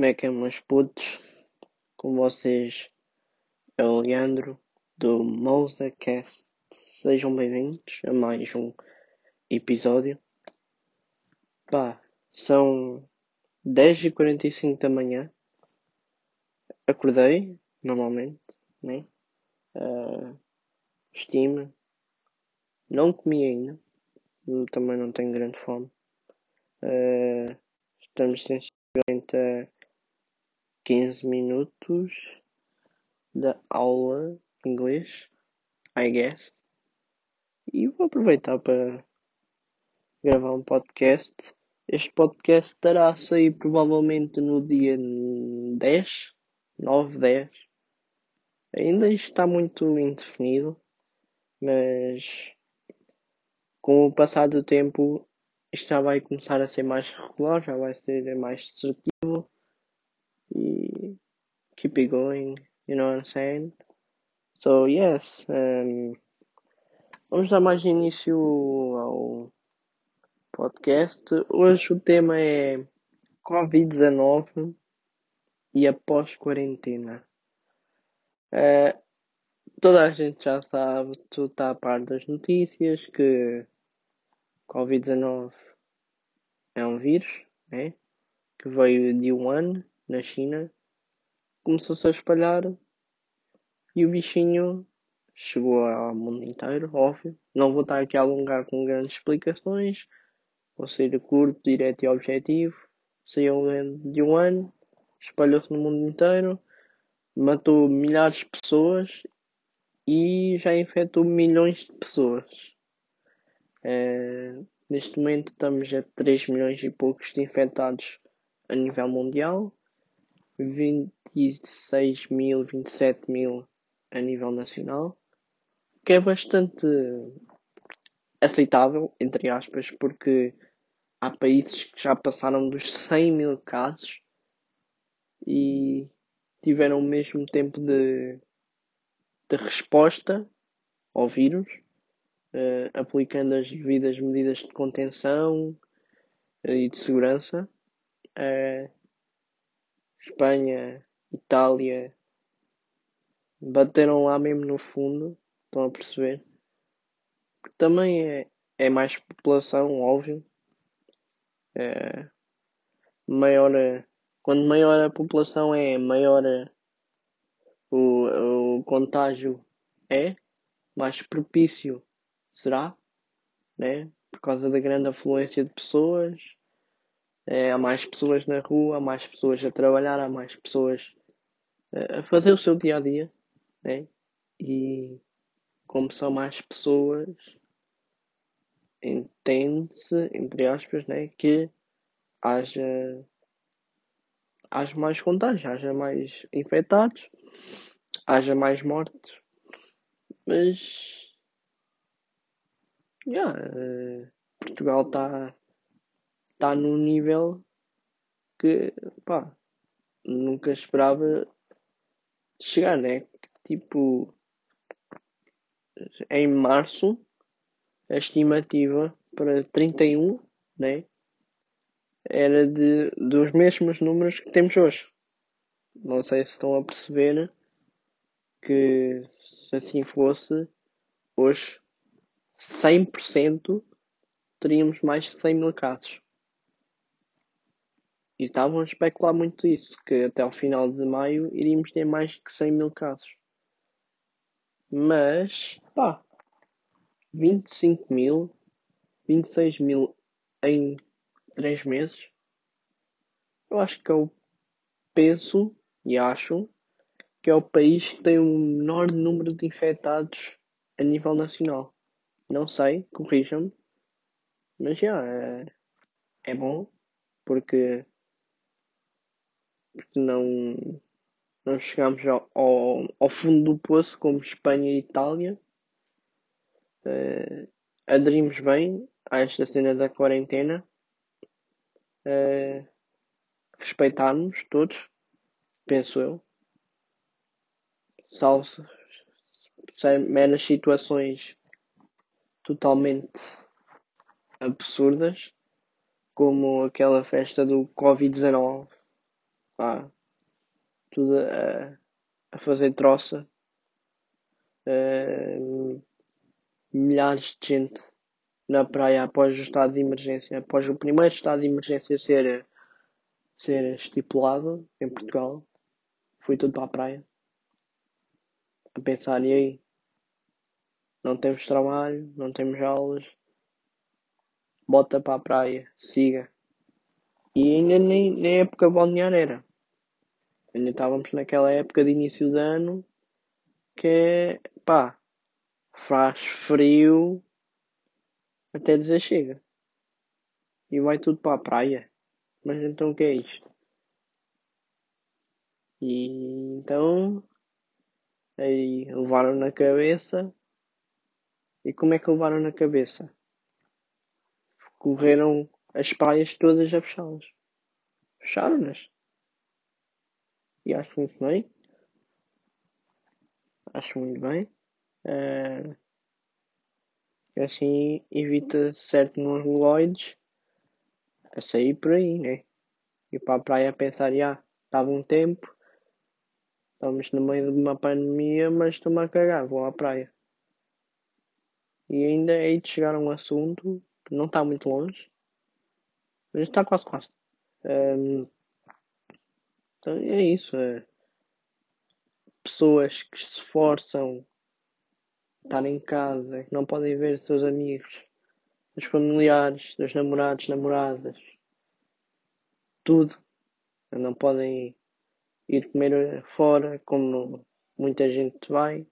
Como é que é, meus putos? Com vocês é o Leandro do MousaCast. Sejam bem-vindos a mais um episódio. Pá, são 10h45 da manhã. Acordei, normalmente, né? Uh, Estima. Não comi ainda. Também não tenho grande fome. Uh, estamos sensivelmente a 15 minutos da aula de inglês, I guess. E vou aproveitar para gravar um podcast. Este podcast estará a sair provavelmente no dia 10, 9, 10. Ainda está muito indefinido, mas com o passar do tempo isto já vai começar a ser mais regular, já vai ser mais assertivo e keep it going, you know what I'm saying? So yes, um, vamos dar mais início ao podcast. Hoje o tema é Covid-19 e após quarentena. Uh, toda a gente já sabe, tu está a par das notícias que Covid-19 é um vírus, né? Que veio de Wuhan, na China, começou-se a espalhar e o bichinho chegou ao mundo inteiro, óbvio. Não vou estar aqui a alongar com grandes explicações, vou ser curto, direto e objetivo. Saiu de Wuhan, espalhou-se no mundo inteiro, matou milhares de pessoas e já infectou milhões de pessoas. Uh, neste momento estamos a 3 milhões e poucos de infectados a nível mundial, 26 mil, 27 mil a nível nacional, que é bastante aceitável, entre aspas, porque há países que já passaram dos 100 mil casos e tiveram o mesmo tempo de, de resposta ao vírus uh, aplicando as devidas medidas de contenção uh, e de segurança. Uh, Espanha, Itália bateram lá mesmo no fundo, estão a perceber? Também é, é mais população, óbvio. É, maior, quando maior a população é, maior o, o contágio é, mais propício será, né? Por causa da grande afluência de pessoas. É, há mais pessoas na rua, há mais pessoas a trabalhar, há mais pessoas é, a fazer o seu dia a dia, né? E como são mais pessoas, entende-se, entre aspas, né, que haja, haja mais contágios, haja mais infectados, haja mais mortes. Mas Yeah, uh, Portugal está tá num nível que pá, nunca esperava chegar, né? Tipo, em março, a estimativa para 31, né? Era de, dos mesmos números que temos hoje. Não sei se estão a perceber que se assim fosse, hoje 100% teríamos mais de 100 mil casos. E estavam a especular muito isso, que até ao final de maio iríamos ter mais de 100 mil casos. Mas, pá, 25 mil, 26 mil em 3 meses, eu acho que é o penso e acho que é o país que tem o menor número de infectados a nível nacional. Não sei, corrijam-me. Mas já, é, é bom porque, porque não, não chegamos ao, ao, ao fundo do poço como Espanha e Itália. Uh, aderimos bem a esta cena da quarentena. Uh, respeitarmos todos, penso eu. Salvo meras situações totalmente absurdas, como aquela festa do Covid-19 pá, tudo a, a fazer troça. Uh, milhares de gente na praia após o estado de emergência, após o primeiro estado de emergência ser, ser estipulado em Portugal. Fui tudo para a praia. A pensar, e aí? Não temos trabalho, não temos aulas. Bota para a praia, siga. E ainda nem, nem época balnear era. Ainda estávamos naquela época de início de ano que é, pá, faz frio até dizer chega. E vai tudo para a praia. Mas então o que é isto? E então aí levaram na cabeça. E como é que levaram na cabeça? Correram as praias todas a fechá-las. Fecharam-nas. E acho muito bem. Acho muito bem. Uh, assim evita certos mongoloides a sair por aí, né? E para a praia pensar, já, estava um tempo, estamos no meio de uma pandemia, mas estou-me a cagar, vou à praia. E ainda aí de chegar a um assunto que não está muito longe, mas está quase quase. Um, então é isso. É. Pessoas que se esforçam estar em casa, que não podem ver seus amigos, os familiares, os namorados, namoradas, tudo. Não podem ir comer fora como muita gente vai.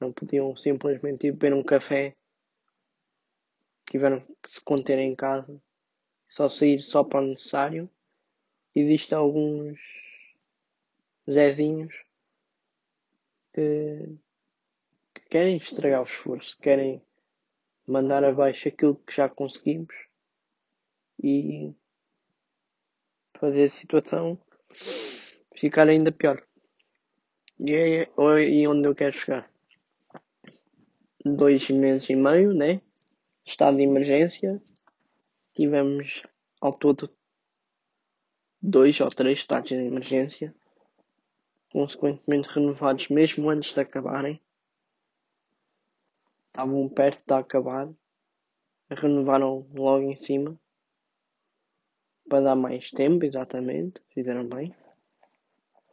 Não podiam simplesmente ir beber um café. Tiveram que se conter em casa. Só sair só para o necessário. Existem alguns Zezinhos que querem estragar o esforço, querem mandar abaixo aquilo que já conseguimos e fazer a situação ficar ainda pior. E é aí onde eu quero chegar. Dois meses e meio, né? Estado de emergência. Tivemos ao todo dois ou três estados de emergência, consequentemente renovados mesmo antes de acabarem estavam perto de acabar, renovaram logo em cima para dar mais tempo, exatamente, fizeram bem.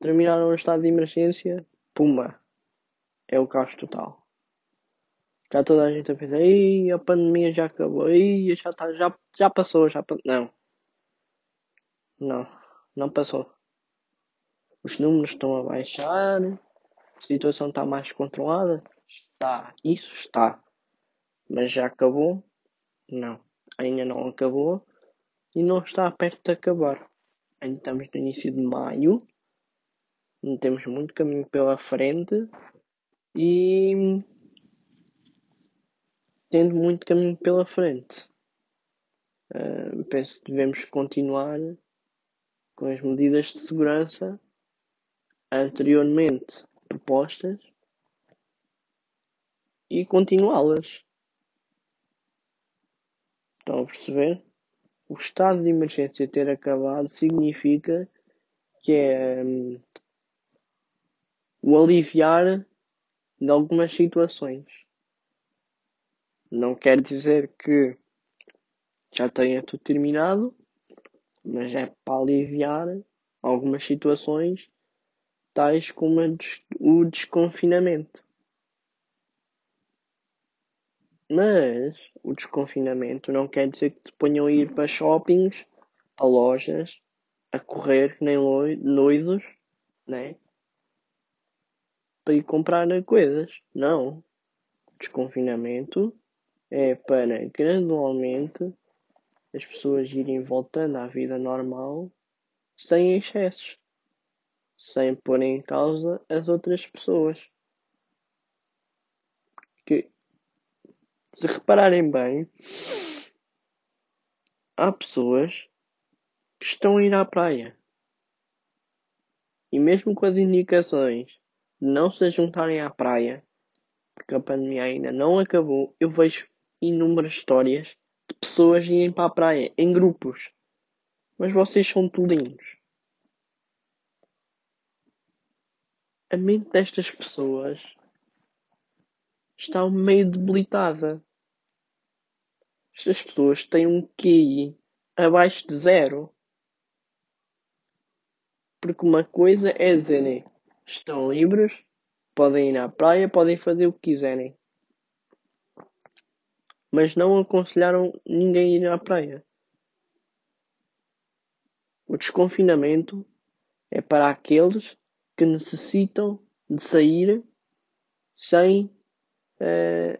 Terminaram o estado de emergência, pumba, é o caos total. Já toda a gente a pensar, a pandemia já acabou, já, tá, já, já passou, já Não. Não, não passou. Os números estão a baixar, a situação está mais controlada. Está, isso está. Mas já acabou? Não. Ainda não acabou e não está perto de acabar. Ainda estamos no início de maio. Não temos muito caminho pela frente e tendo muito caminho pela frente. Uh, penso que devemos continuar com as medidas de segurança anteriormente propostas e continuá-las. Estão a perceber? O estado de emergência ter acabado significa que é um, o aliviar de algumas situações. Não quer dizer que já tenha tudo terminado, mas é para aliviar algumas situações, tais como o desconfinamento. Mas o desconfinamento não quer dizer que te ponham a ir para shoppings, a lojas, a correr nem loidos, né? Para ir comprar coisas. Não. O desconfinamento é para gradualmente as pessoas irem voltando à vida normal sem excessos, sem pôr em causa as outras pessoas. Que se repararem bem, há pessoas que estão a ir à praia. E mesmo com as indicações de não se juntarem à praia, porque a pandemia ainda não acabou, eu vejo inúmeras histórias pessoas irem para a praia em grupos. Mas vocês são tolinhos. a mente destas pessoas está meio debilitada. Estas pessoas têm um QI abaixo de zero. Porque uma coisa é dizerem estão livres, podem ir à praia, podem fazer o que quiserem. Mas não aconselharam ninguém a ir à praia. O desconfinamento é para aqueles que necessitam de sair sem, eh,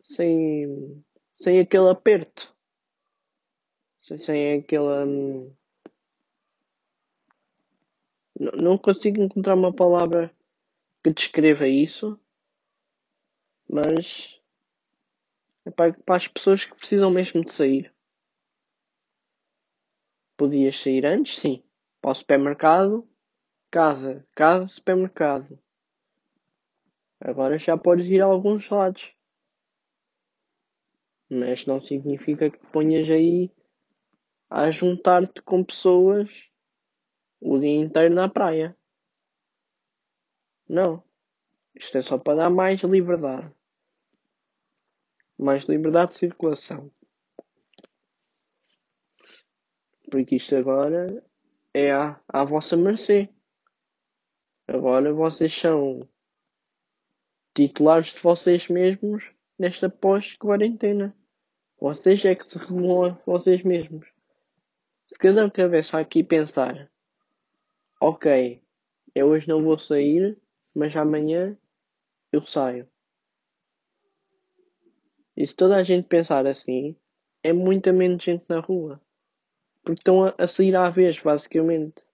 sem, sem aquele aperto, sem, sem aquela. Hum, não consigo encontrar uma palavra que descreva isso, mas é para, para as pessoas que precisam mesmo de sair. Podias sair antes, sim. Para o supermercado, casa, casa, supermercado. Agora já podes ir a alguns lados. Mas não significa que ponhas aí a juntar-te com pessoas o dia inteiro na praia. Não. Isto é só para dar mais liberdade. Mais liberdade de circulação. Porque isto agora é à, à vossa mercê. Agora vocês são titulares de vocês mesmos nesta pós-quarentena. Vocês é que se regulam a vocês mesmos. Se cada um cabeça aqui pensar, ok, eu hoje não vou sair, mas amanhã eu saio. E se toda a gente pensar assim, é muita menos gente na rua. Porque estão a, a sair à vez, basicamente.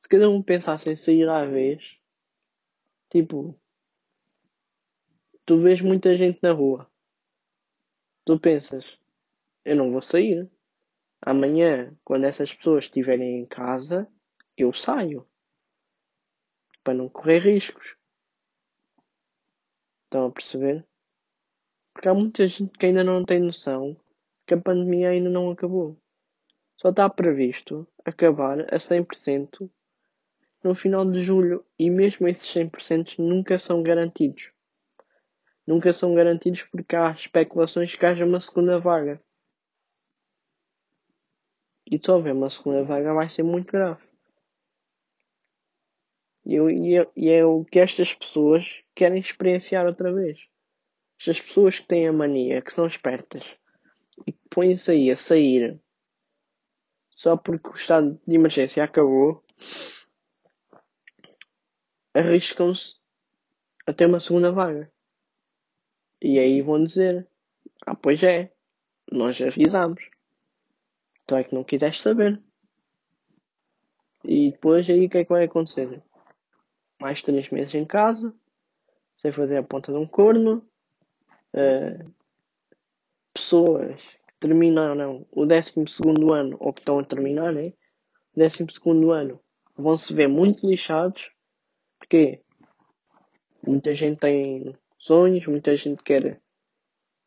Se cada um pensasse em sair à vez, tipo, tu vês muita gente na rua. Tu pensas, eu não vou sair. Amanhã, quando essas pessoas estiverem em casa, eu saio. Para não correr riscos. Estão a perceber? Porque há muita gente que ainda não tem noção que a pandemia ainda não acabou. Só está previsto acabar a 100% no final de julho e mesmo esses 100% nunca são garantidos nunca são garantidos porque há especulações que haja uma segunda vaga. E se houver uma segunda vaga vai ser muito grave. E, eu, e, eu, e é o que estas pessoas querem experienciar outra vez. Estas pessoas que têm a mania, que são espertas e que põem-se aí a sair só porque o estado de emergência acabou, arriscam-se a ter uma segunda vaga. E aí vão dizer: Ah, pois é, nós avisámos. Tu é que não quiseste saber. E depois aí o que é que vai acontecer? Mais três meses em casa, sem fazer a ponta de um corno. Pessoas que terminaram o 12 ano, ou que estão a terminar, né? O 12 ano, vão se ver muito lixados. Porque muita gente tem sonhos, muita gente quer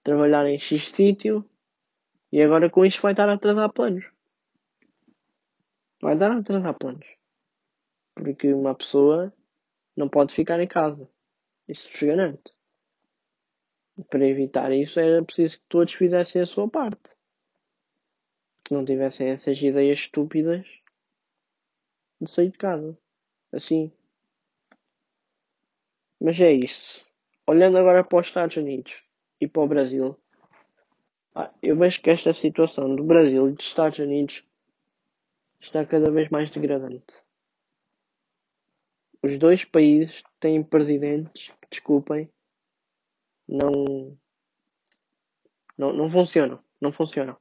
trabalhar em X sítio e agora com isto vai dar a atrasar planos. Vai dar a atrasar planos. Porque uma pessoa não pode ficar em casa. Isso vos garanto. Para evitar isso era preciso que todos fizessem a sua parte. Que não tivessem essas ideias estúpidas de sair de casa. Assim. Mas é isso. Olhando agora para os Estados Unidos e para o Brasil, ah, eu vejo que esta situação do Brasil e dos Estados Unidos está cada vez mais degradante. Os dois países têm presidentes desculpem, não, não, não funcionam. Não funcionam.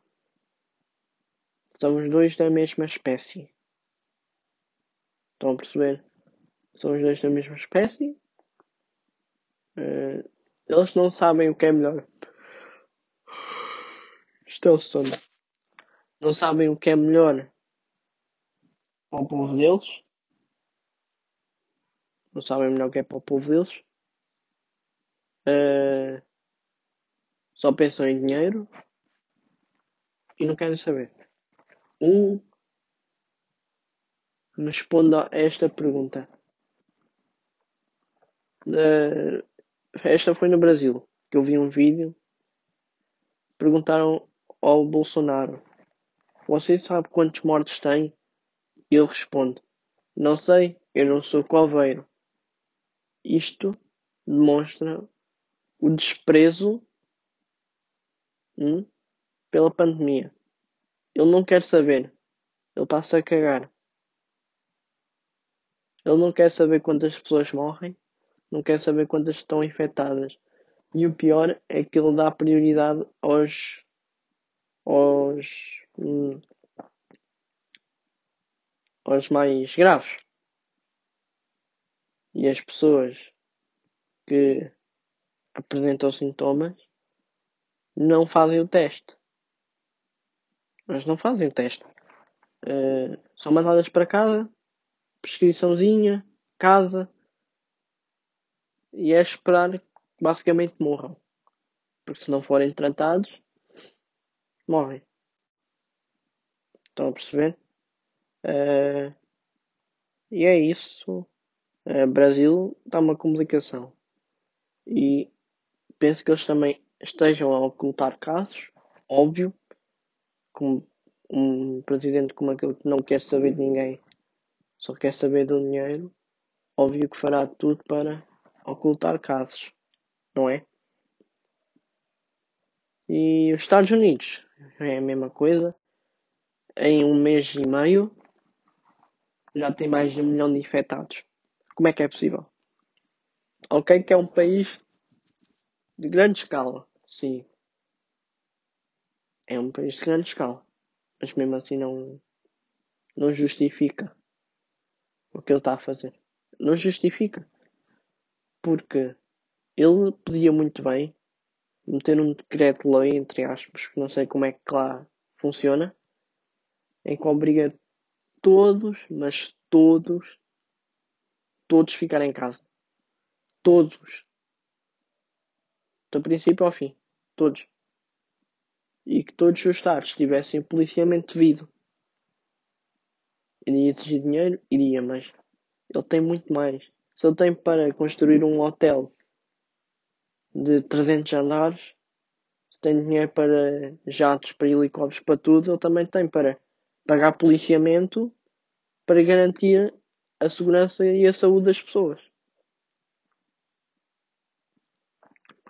São os dois da mesma espécie. Estão a perceber? São os dois da mesma espécie Uh, eles não sabem o que é melhor. Isto é sono. Não sabem o que é melhor para o povo deles. Não sabem melhor o que é para o povo deles. Uh, só pensam em dinheiro e não querem saber. Um responda a esta pergunta. Uh, esta foi no Brasil, que eu vi um vídeo. Perguntaram ao Bolsonaro: Você sabe quantos mortos tem? E ele responde: Não sei, eu não sou coveiro. Isto demonstra o desprezo hum, pela pandemia. Ele não quer saber. Ele está-se a cagar. Ele não quer saber quantas pessoas morrem, não quer saber quantas estão infectadas. E o pior é que ele dá prioridade aos. aos. Hum, aos mais graves. E as pessoas que apresentam sintomas não fazem o teste. Mas não fazem o teste. Uh, são mandadas para casa, prescriçãozinha, casa, e é esperar que basicamente morram. Porque se não forem tratados, morrem. Estão a perceber? Uh, e é isso. Uh, Brasil está uma complicação. E penso que eles também estejam a ocultar casos, óbvio, como um presidente como aquele que não quer saber de ninguém, só quer saber do dinheiro, óbvio que fará tudo para ocultar casos, não é? E os Estados Unidos é a mesma coisa. Em um mês e meio já tem mais de um milhão de infectados. Como é que é possível? Ok, que é um país de grande escala, sim. É um país de grande escala. Mas mesmo assim não, não justifica o que ele está a fazer. Não justifica. Porque ele podia muito bem meter um decreto-lei, entre aspas, que não sei como é que lá funciona, em que obriga todos, mas todos, todos ficarem em casa. Todos. Do princípio ao fim. Todos. E que todos os Estados tivessem policiamento devido. Iria exigir dinheiro? Iria, mas ele tem muito mais. Se ele tem para construir um hotel de 300 andares, se tem dinheiro para jatos, para helicópteros, para tudo, ele também tem para pagar policiamento para garantir a segurança e a saúde das pessoas.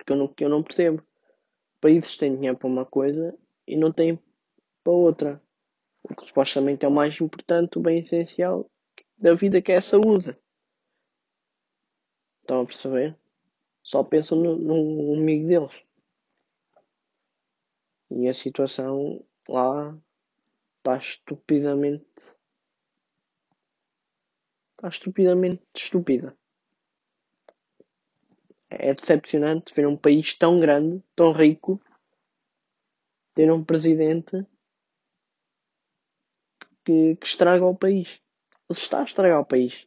Porque eu não, eu não percebo. Países têm dinheiro para uma coisa e não têm para outra. O que supostamente é o mais importante, o bem essencial da vida, que é a saúde. Estão a perceber? Só pensam no, no amigo deles. E a situação lá está estupidamente. Está estupidamente estúpida. É decepcionante ver um país tão grande, tão rico, ter um presidente que, que estraga o país. Ele está a estragar o país.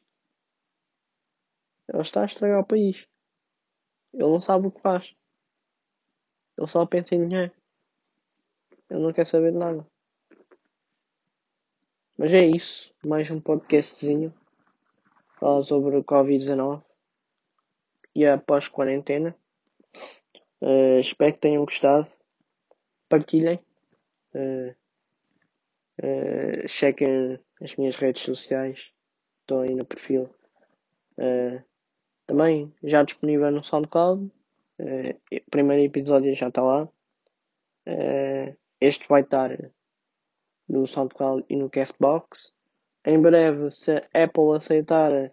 Ele está a estragar o país. Ele não sabe o que faz. Ele só pensa em dinheiro. Ele não quer saber de nada. Mas é isso. Mais um podcastzinho. Fala sobre o Covid-19 e a pós-quarentena. Uh, espero que tenham gostado. Partilhem. Uh, uh, chequem as minhas redes sociais. Estou aí no perfil. também já disponível no SoundCloud. o primeiro episódio já está lá. este vai estar no SoundCloud e no Castbox. Em breve, se a Apple aceitar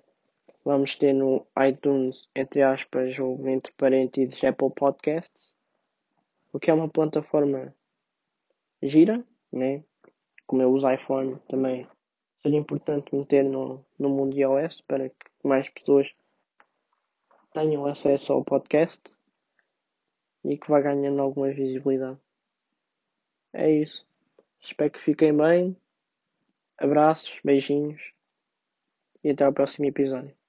vamos ter no iTunes, entre aspas, ou entre parênteses, Apple Podcasts, o que é uma plataforma gira, né? Como eu uso iPhone também, seria importante meter no, no mundo iOS para que mais pessoas tenham acesso ao podcast e que vá ganhando alguma visibilidade. É isso. Espero que fiquem bem. Abraços, beijinhos e até ao próximo episódio.